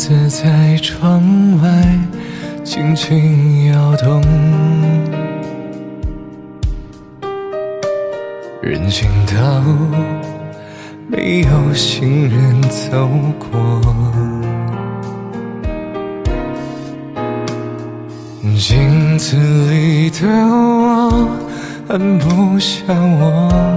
子在窗外轻轻摇动，人行道没有行人走过，镜子里的我很不像我。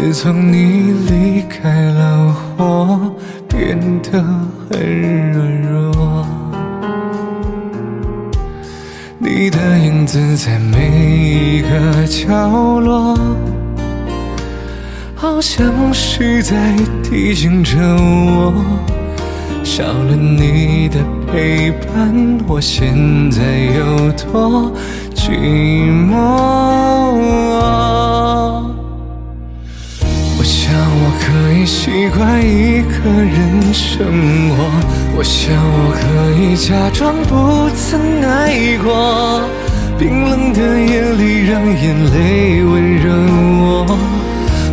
自从你离开了，我变得很软弱。你的影子在每一个角落，好像是在提醒着我，少了你的陪伴，我现在有多寂寞。习惯一个人生活，我。想我。可以假装不曾爱过。冰冷的夜里，让眼泪温热我。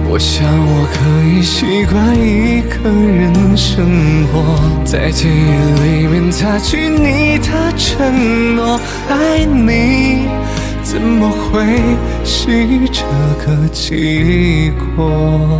我想我。可以习惯一个人生活，在记忆里面擦去你的承诺。爱你，怎么会是这个结果？